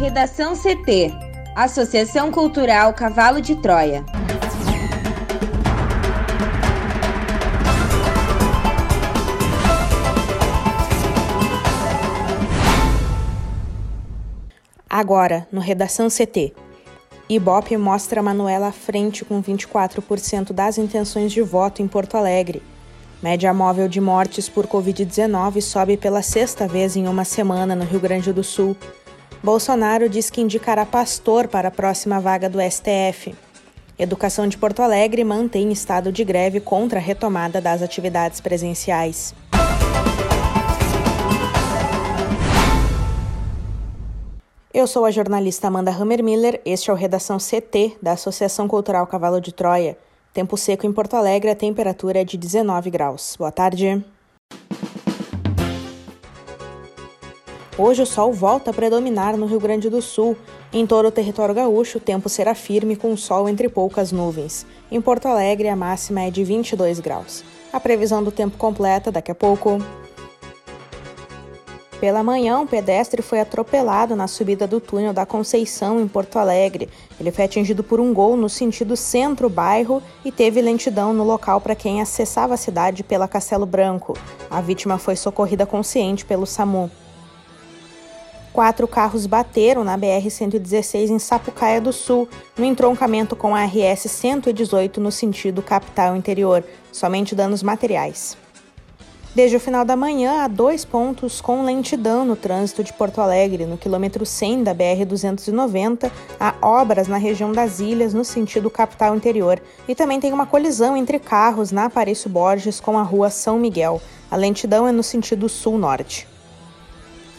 Redação CT Associação Cultural Cavalo de Troia. Agora, no Redação CT. Ibope mostra Manuela à frente com 24% das intenções de voto em Porto Alegre. Média móvel de mortes por Covid-19 sobe pela sexta vez em uma semana no Rio Grande do Sul. Bolsonaro diz que indicará pastor para a próxima vaga do STF. Educação de Porto Alegre mantém estado de greve contra a retomada das atividades presenciais. Eu sou a jornalista Amanda Hammermiller, este é o Redação CT da Associação Cultural Cavalo de Troia. Tempo seco em Porto Alegre, a temperatura é de 19 graus. Boa tarde. Hoje o sol volta a predominar no Rio Grande do Sul. Em todo o território gaúcho, o tempo será firme com sol entre poucas nuvens. Em Porto Alegre, a máxima é de 22 graus. A previsão do tempo completa daqui a pouco. Pela manhã, um pedestre foi atropelado na subida do túnel da Conceição, em Porto Alegre. Ele foi atingido por um gol no sentido centro-bairro e teve lentidão no local para quem acessava a cidade pela Castelo Branco. A vítima foi socorrida consciente pelo SAMU. Quatro carros bateram na BR-116 em Sapucaia do Sul, no entroncamento com a RS-118 no sentido capital interior. Somente danos materiais. Desde o final da manhã, há dois pontos com lentidão no trânsito de Porto Alegre. No quilômetro 100 da BR-290, há obras na região das ilhas, no sentido capital interior. E também tem uma colisão entre carros na Aparício Borges com a rua São Miguel. A lentidão é no sentido sul-norte.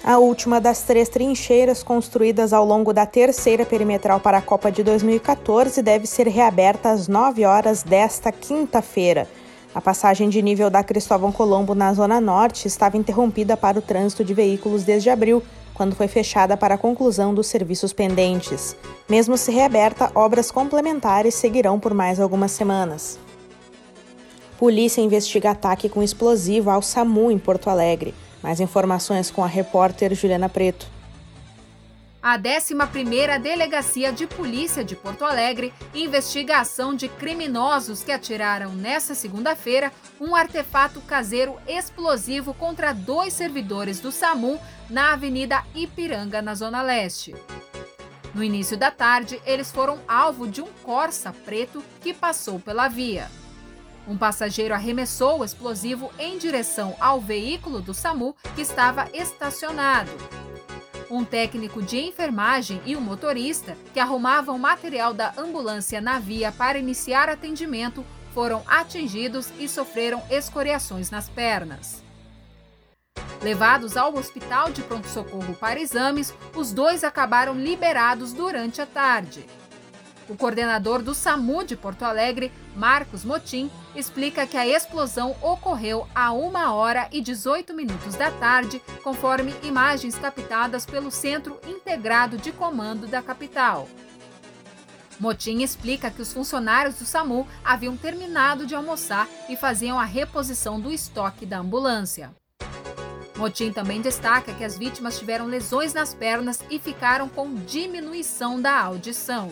A última das três trincheiras construídas ao longo da terceira perimetral para a Copa de 2014 deve ser reaberta às 9 horas desta quinta-feira. A passagem de nível da Cristóvão Colombo na Zona Norte estava interrompida para o trânsito de veículos desde abril, quando foi fechada para a conclusão dos serviços pendentes. Mesmo se reaberta, obras complementares seguirão por mais algumas semanas. Polícia investiga ataque com explosivo ao SAMU em Porto Alegre. Mais informações com a repórter Juliana Preto. A 11ª Delegacia de Polícia de Porto Alegre investiga a ação de criminosos que atiraram nesta segunda-feira um artefato caseiro explosivo contra dois servidores do SAMU na Avenida Ipiranga, na Zona Leste. No início da tarde, eles foram alvo de um Corsa preto que passou pela via. Um passageiro arremessou o explosivo em direção ao veículo do SAMU que estava estacionado. Um técnico de enfermagem e um motorista, que arrumavam material da ambulância na via para iniciar atendimento, foram atingidos e sofreram escoriações nas pernas. Levados ao hospital de pronto-socorro para exames, os dois acabaram liberados durante a tarde. O coordenador do SAMU de Porto Alegre, Marcos Motim, explica que a explosão ocorreu a 1 hora e 18 minutos da tarde, conforme imagens captadas pelo Centro Integrado de Comando da capital. Motim explica que os funcionários do SAMU haviam terminado de almoçar e faziam a reposição do estoque da ambulância. Motim também destaca que as vítimas tiveram lesões nas pernas e ficaram com diminuição da audição.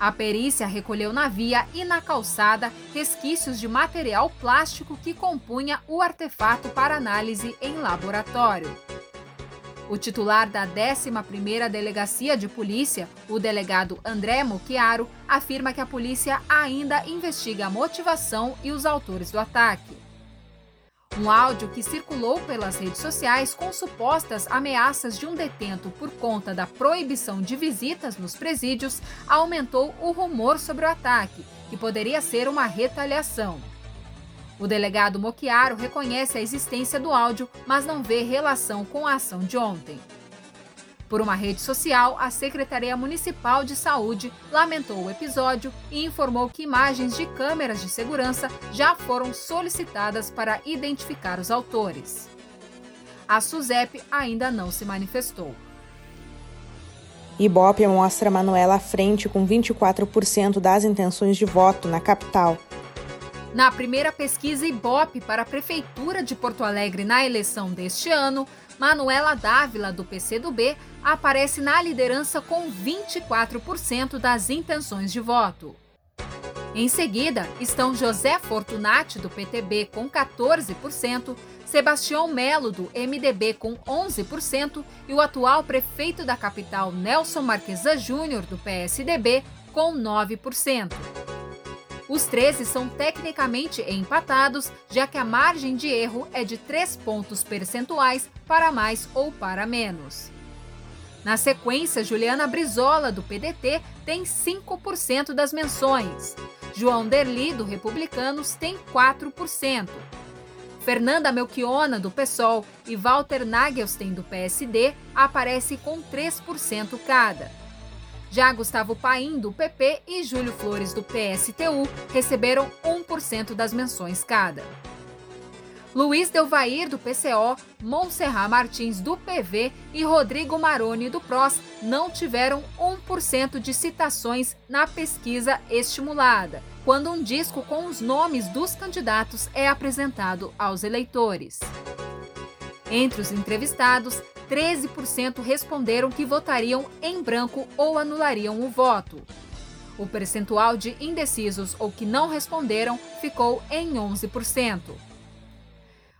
A perícia recolheu na via e na calçada resquícios de material plástico que compunha o artefato para análise em laboratório. O titular da 11ª Delegacia de Polícia, o delegado André Mochiaro, afirma que a polícia ainda investiga a motivação e os autores do ataque. Um áudio que circulou pelas redes sociais com supostas ameaças de um detento por conta da proibição de visitas nos presídios aumentou o rumor sobre o ataque, que poderia ser uma retaliação. O delegado Mochiaro reconhece a existência do áudio, mas não vê relação com a ação de ontem. Por uma rede social, a Secretaria Municipal de Saúde lamentou o episódio e informou que imagens de câmeras de segurança já foram solicitadas para identificar os autores. A SUSEP ainda não se manifestou. Ibope mostra Manuela à frente com 24% das intenções de voto na capital. Na primeira pesquisa Ibope para a Prefeitura de Porto Alegre na eleição deste ano, Manuela Dávila, do PCdoB, aparece na liderança com 24% das intenções de voto. Em seguida, estão José Fortunati, do PTB, com 14%, Sebastião Melo, do MDB, com 11%, e o atual prefeito da capital, Nelson Marquesa Júnior, do PSDB, com 9%. Os 13 são tecnicamente empatados, já que a margem de erro é de 3 pontos percentuais para mais ou para menos. Na sequência, Juliana Brizola, do PDT, tem 5% das menções. João Derli, do Republicanos, tem 4%. Fernanda Melchiona, do PSOL, e Walter Nagelstein, do PSD, aparecem com 3% cada. Já Gustavo Paim, do PP, e Júlio Flores, do PSTU, receberam 1% das menções cada. Luiz Delvair, do PCO, Montserrat Martins, do PV e Rodrigo Maroni, do PROS, não tiveram 1% de citações na pesquisa estimulada, quando um disco com os nomes dos candidatos é apresentado aos eleitores. Entre os entrevistados, 13% responderam que votariam em branco ou anulariam o voto. O percentual de indecisos ou que não responderam ficou em 11%.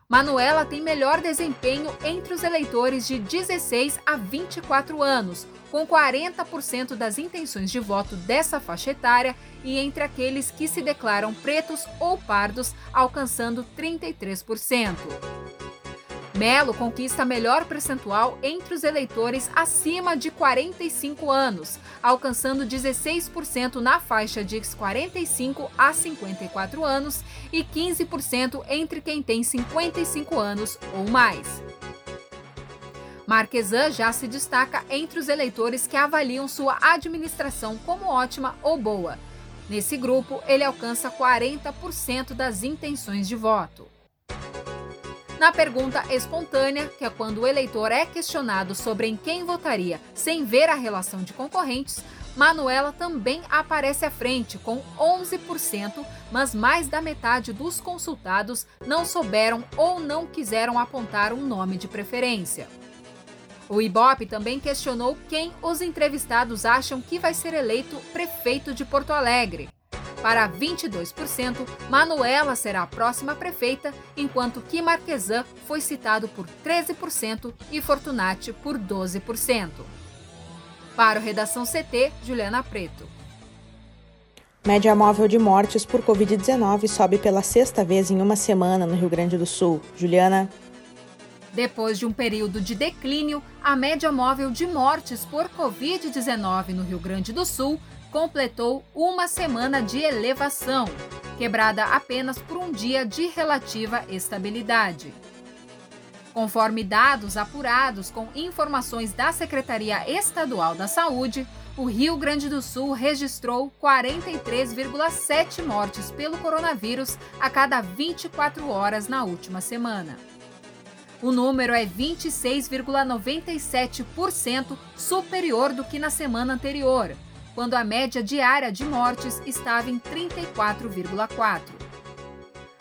Manuela tem melhor desempenho entre os eleitores de 16 a 24 anos, com 40% das intenções de voto dessa faixa etária e entre aqueles que se declaram pretos ou pardos, alcançando 33%. Melo conquista melhor percentual entre os eleitores acima de 45 anos, alcançando 16% na faixa de 45 a 54 anos e 15% entre quem tem 55 anos ou mais. Marquesan já se destaca entre os eleitores que avaliam sua administração como ótima ou boa. Nesse grupo, ele alcança 40% das intenções de voto. Na pergunta espontânea, que é quando o eleitor é questionado sobre em quem votaria sem ver a relação de concorrentes, Manuela também aparece à frente, com 11%, mas mais da metade dos consultados não souberam ou não quiseram apontar um nome de preferência. O Ibope também questionou quem os entrevistados acham que vai ser eleito prefeito de Porto Alegre. Para 22%, Manuela será a próxima prefeita, enquanto que Marquesan foi citado por 13% e Fortunati por 12%. Para o Redação CT, Juliana Preto. Média móvel de mortes por Covid-19 sobe pela sexta vez em uma semana no Rio Grande do Sul. Juliana. Depois de um período de declínio, a média móvel de mortes por Covid-19 no Rio Grande do Sul completou uma semana de elevação, quebrada apenas por um dia de relativa estabilidade. Conforme dados apurados com informações da Secretaria Estadual da Saúde, o Rio Grande do Sul registrou 43,7 mortes pelo coronavírus a cada 24 horas na última semana. O número é 26,97% superior do que na semana anterior, quando a média diária de mortes estava em 34,4.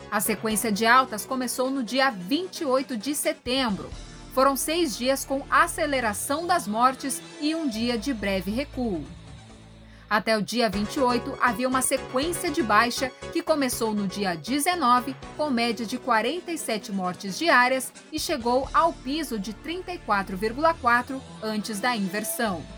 A sequência de altas começou no dia 28 de setembro. Foram seis dias com aceleração das mortes e um dia de breve recuo. Até o dia 28, havia uma sequência de baixa que começou no dia 19, com média de 47 mortes diárias, e chegou ao piso de 34,4 antes da inversão.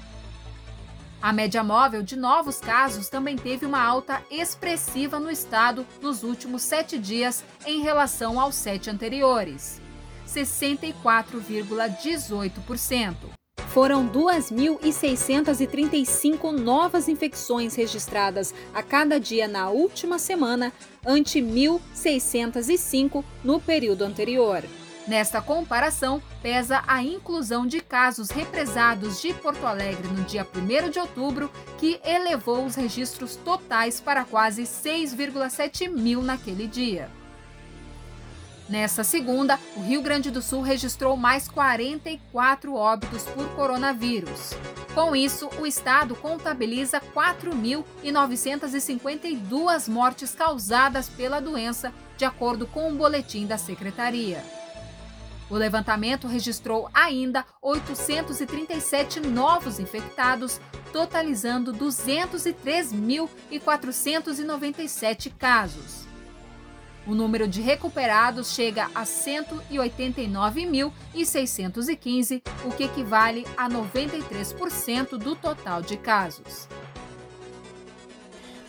A média móvel de novos casos também teve uma alta expressiva no estado nos últimos sete dias em relação aos sete anteriores, 64,18%. Foram 2.635 novas infecções registradas a cada dia na última semana, ante 1.605 no período anterior. Nesta comparação, pesa a inclusão de casos represados de Porto Alegre no dia 1 de outubro, que elevou os registros totais para quase 6,7 mil naquele dia. Nessa segunda, o Rio Grande do Sul registrou mais 44 óbitos por coronavírus. Com isso, o estado contabiliza 4.952 mortes causadas pela doença, de acordo com o um boletim da secretaria. O levantamento registrou ainda 837 novos infectados, totalizando 203.497 casos. O número de recuperados chega a 189.615, o que equivale a 93% do total de casos.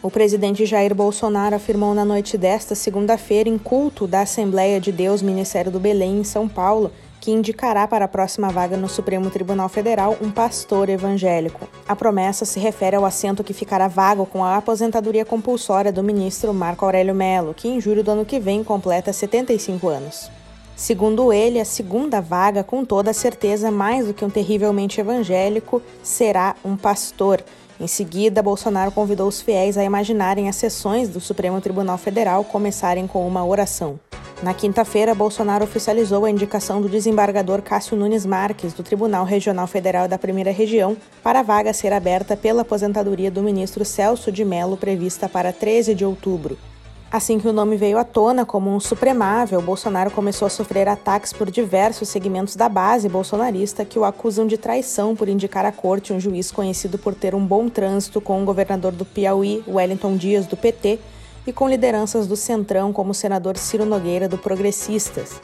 O presidente Jair Bolsonaro afirmou na noite desta segunda-feira, em culto da Assembleia de Deus Ministério do Belém, em São Paulo, que indicará para a próxima vaga no Supremo Tribunal Federal um pastor evangélico. A promessa se refere ao assento que ficará vago com a aposentadoria compulsória do ministro Marco Aurélio Mello, que em julho do ano que vem completa 75 anos. Segundo ele, a segunda vaga, com toda certeza, mais do que um terrivelmente evangélico, será um pastor. Em seguida, Bolsonaro convidou os fiéis a imaginarem as sessões do Supremo Tribunal Federal começarem com uma oração. Na quinta-feira, Bolsonaro oficializou a indicação do desembargador Cássio Nunes Marques, do Tribunal Regional Federal da Primeira Região, para a vaga ser aberta pela aposentadoria do ministro Celso de Mello, prevista para 13 de outubro. Assim que o nome veio à tona como um supremável, Bolsonaro começou a sofrer ataques por diversos segmentos da base bolsonarista que o acusam de traição por indicar à corte um juiz conhecido por ter um bom trânsito com o governador do Piauí, Wellington Dias, do PT, e com lideranças do Centrão, como o senador Ciro Nogueira, do Progressistas.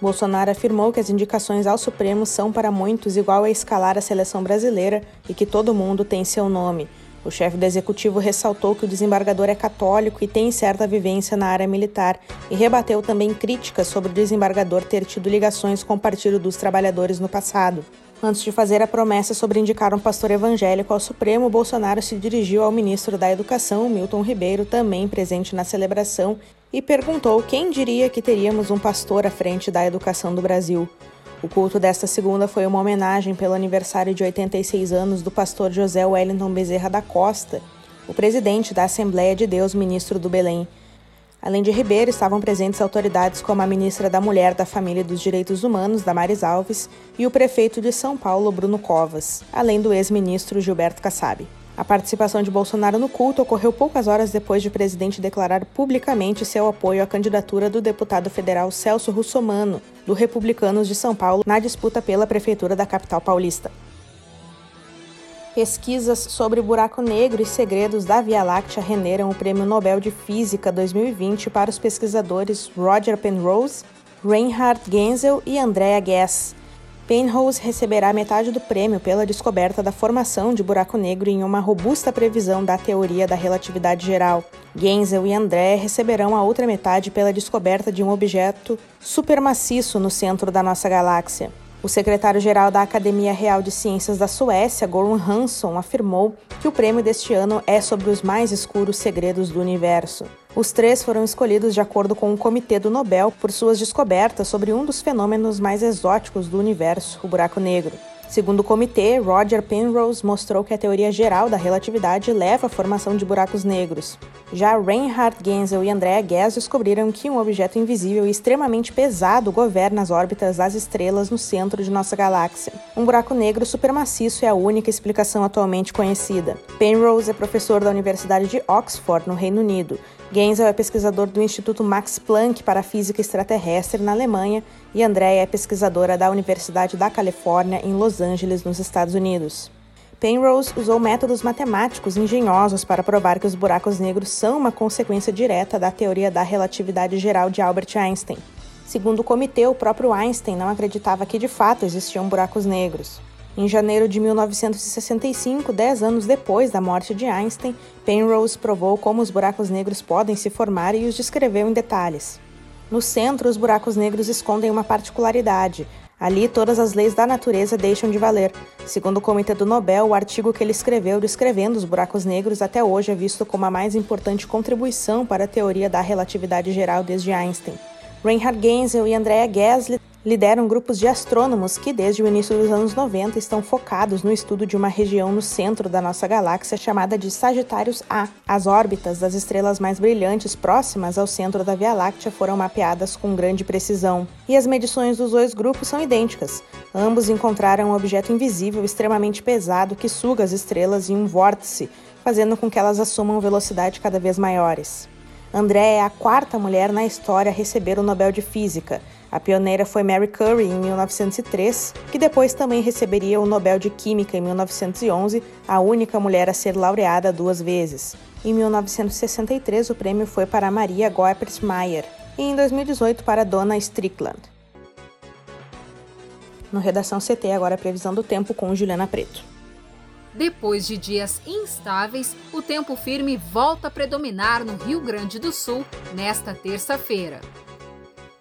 Bolsonaro afirmou que as indicações ao Supremo são para muitos igual a escalar a seleção brasileira e que todo mundo tem seu nome. O chefe do executivo ressaltou que o desembargador é católico e tem certa vivência na área militar e rebateu também críticas sobre o desembargador ter tido ligações com o Partido dos Trabalhadores no passado. Antes de fazer a promessa sobre indicar um pastor evangélico ao Supremo, Bolsonaro se dirigiu ao ministro da Educação, Milton Ribeiro, também presente na celebração, e perguntou quem diria que teríamos um pastor à frente da educação do Brasil. O culto desta segunda foi uma homenagem pelo aniversário de 86 anos do pastor José Wellington Bezerra da Costa, o presidente da Assembleia de Deus, ministro do Belém. Além de Ribeiro, estavam presentes autoridades como a ministra da Mulher, da Família e dos Direitos Humanos, Damares Alves, e o prefeito de São Paulo, Bruno Covas, além do ex-ministro Gilberto Kassab. A participação de Bolsonaro no culto ocorreu poucas horas depois de o presidente declarar publicamente seu apoio à candidatura do deputado federal Celso Russomano, do Republicanos de São Paulo, na disputa pela prefeitura da capital paulista. Pesquisas sobre buraco negro e segredos da Via Láctea renderam o Prêmio Nobel de Física 2020 para os pesquisadores Roger Penrose, Reinhard Genzel e Andrea Ghez, Penrose receberá metade do prêmio pela descoberta da formação de buraco negro em uma robusta previsão da teoria da relatividade geral. Genzel e André receberão a outra metade pela descoberta de um objeto supermaciço no centro da nossa galáxia. O secretário-geral da Academia Real de Ciências da Suécia, Goran Hansson, afirmou que o prêmio deste ano é sobre os mais escuros segredos do universo. Os três foram escolhidos de acordo com o Comitê do Nobel por suas descobertas sobre um dos fenômenos mais exóticos do universo, o buraco negro. Segundo o comitê, Roger Penrose mostrou que a teoria geral da relatividade leva à formação de buracos negros. Já Reinhard Genzel e Andrea Ghez descobriram que um objeto invisível e extremamente pesado governa as órbitas das estrelas no centro de nossa galáxia. Um buraco negro supermaciço é a única explicação atualmente conhecida. Penrose é professor da Universidade de Oxford, no Reino Unido, Genzel é pesquisador do Instituto Max Planck para Física Extraterrestre na Alemanha e Andrea é pesquisadora da Universidade da Califórnia em Los Angeles, nos Estados Unidos. Penrose usou métodos matemáticos engenhosos para provar que os buracos negros são uma consequência direta da teoria da relatividade geral de Albert Einstein. Segundo o comitê, o próprio Einstein não acreditava que de fato existiam buracos negros. Em janeiro de 1965, dez anos depois da morte de Einstein, Penrose provou como os buracos negros podem se formar e os descreveu em detalhes. No centro, os buracos negros escondem uma particularidade. Ali, todas as leis da natureza deixam de valer. Segundo o Comitê do Nobel, o artigo que ele escreveu descrevendo os buracos negros até hoje é visto como a mais importante contribuição para a teoria da relatividade geral desde Einstein. Reinhard Genzel e Andrea Gasly lideram grupos de astrônomos que, desde o início dos anos 90, estão focados no estudo de uma região no centro da nossa galáxia chamada de Sagitários A. As órbitas das estrelas mais brilhantes próximas ao centro da Via Láctea foram mapeadas com grande precisão, e as medições dos dois grupos são idênticas. Ambos encontraram um objeto invisível extremamente pesado que suga as estrelas em um vórtice, fazendo com que elas assumam velocidade cada vez maiores. André é a quarta mulher na história a receber o Nobel de Física a pioneira foi Mary Curie, em 1903, que depois também receberia o Nobel de Química em 1911, a única mulher a ser laureada duas vezes. Em 1963, o prêmio foi para Maria Goeppert Mayer e em 2018 para Donna Strickland. No Redação CT, agora a previsão do tempo com Juliana Preto. Depois de dias instáveis, o tempo firme volta a predominar no Rio Grande do Sul nesta terça-feira.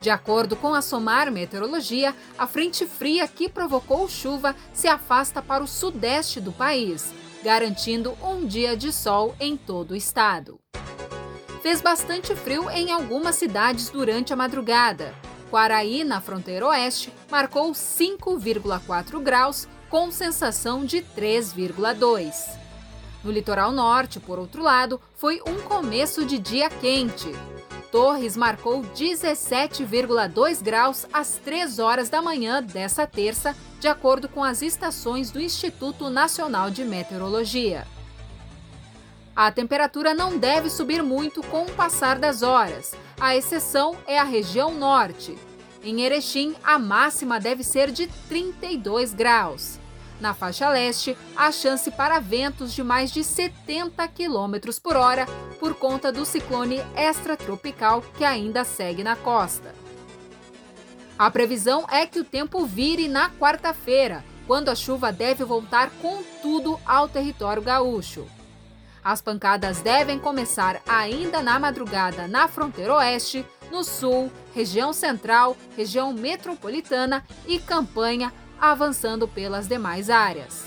De acordo com a SOMAR Meteorologia, a frente fria que provocou chuva se afasta para o sudeste do país, garantindo um dia de sol em todo o estado. Fez bastante frio em algumas cidades durante a madrugada. Quaraí, na fronteira oeste, marcou 5,4 graus, com sensação de 3,2. No litoral norte, por outro lado, foi um começo de dia quente. Torres marcou 17,2 graus às 3 horas da manhã dessa terça, de acordo com as estações do Instituto Nacional de Meteorologia. A temperatura não deve subir muito com o passar das horas. A exceção é a região norte. Em Erechim, a máxima deve ser de 32 graus. Na faixa leste, há chance para ventos de mais de 70 km por hora por conta do ciclone extratropical que ainda segue na costa. A previsão é que o tempo vire na quarta-feira, quando a chuva deve voltar com tudo ao território gaúcho. As pancadas devem começar ainda na madrugada na fronteira oeste, no sul, região central, região metropolitana e campanha avançando pelas demais áreas.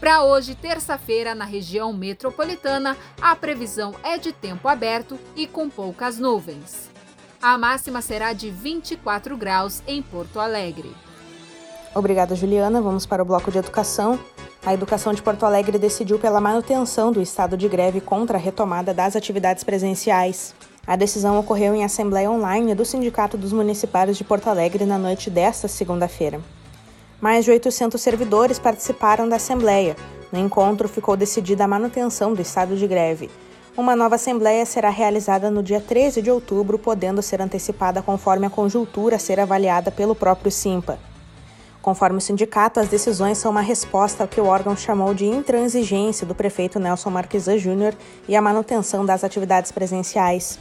Para hoje, terça-feira, na região metropolitana, a previsão é de tempo aberto e com poucas nuvens. A máxima será de 24 graus em Porto Alegre. Obrigada, Juliana. Vamos para o bloco de educação. A educação de Porto Alegre decidiu pela manutenção do estado de greve contra a retomada das atividades presenciais. A decisão ocorreu em assembleia online do Sindicato dos Municipários de Porto Alegre na noite desta segunda-feira. Mais de 800 servidores participaram da Assembleia. No encontro ficou decidida a manutenção do estado de greve. Uma nova Assembleia será realizada no dia 13 de outubro, podendo ser antecipada conforme a conjuntura ser avaliada pelo próprio SIMPA. Conforme o sindicato, as decisões são uma resposta ao que o órgão chamou de intransigência do prefeito Nelson Marquesan Júnior e a manutenção das atividades presenciais.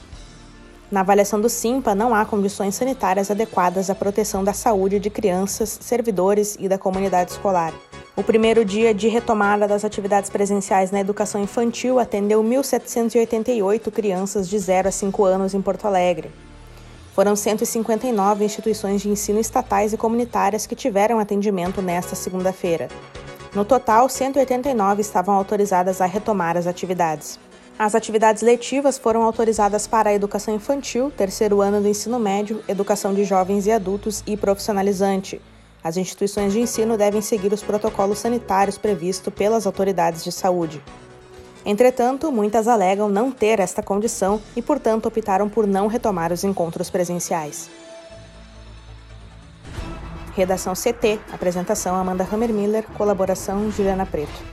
Na avaliação do SIMPA, não há condições sanitárias adequadas à proteção da saúde de crianças, servidores e da comunidade escolar. O primeiro dia de retomada das atividades presenciais na educação infantil atendeu 1.788 crianças de 0 a 5 anos em Porto Alegre. Foram 159 instituições de ensino estatais e comunitárias que tiveram atendimento nesta segunda-feira. No total, 189 estavam autorizadas a retomar as atividades. As atividades letivas foram autorizadas para a educação infantil, terceiro ano do ensino médio, educação de jovens e adultos e profissionalizante. As instituições de ensino devem seguir os protocolos sanitários previstos pelas autoridades de saúde. Entretanto, muitas alegam não ter esta condição e, portanto, optaram por não retomar os encontros presenciais. Redação CT, apresentação Amanda Hammermiller, colaboração Juliana Preto